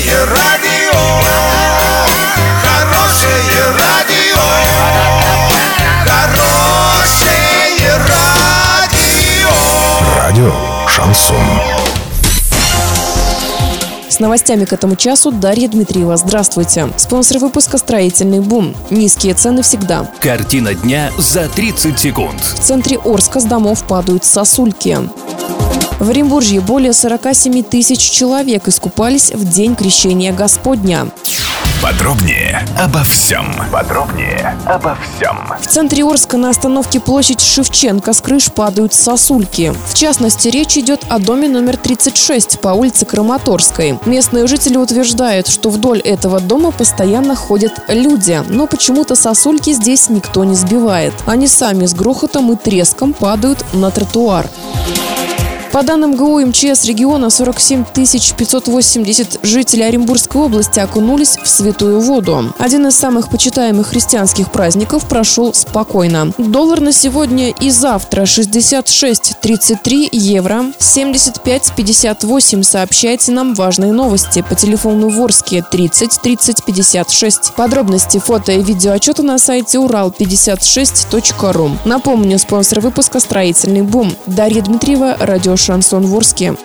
Хорошее радио, хорошее радио, хорошее радио. Радио «Шансон». С новостями к этому часу Дарья Дмитриева. Здравствуйте. Спонсор выпуска «Строительный бум». Низкие цены всегда. Картина дня за 30 секунд. В центре Орска с домов падают сосульки. В Оренбурге более 47 тысяч человек искупались в день крещения Господня. Подробнее обо всем. Подробнее обо всем. В центре Орска на остановке площадь Шевченко с крыш падают сосульки. В частности, речь идет о доме номер 36 по улице Краматорской. Местные жители утверждают, что вдоль этого дома постоянно ходят люди, но почему-то сосульки здесь никто не сбивает. Они сами с грохотом и треском падают на тротуар. По данным ГУ МЧС региона, 47 580 жителей Оренбургской области окунулись в святую воду. Один из самых почитаемых христианских праздников прошел спокойно. Доллар на сегодня и завтра 66.33 евро, 75.58. Сообщайте нам важные новости по телефону Ворске 30 30 56. Подробности фото и видеоотчета на сайте урал56.ру. Напомню, спонсор выпуска «Строительный бум». Дарья Дмитриева, радио «Шансон Ворске».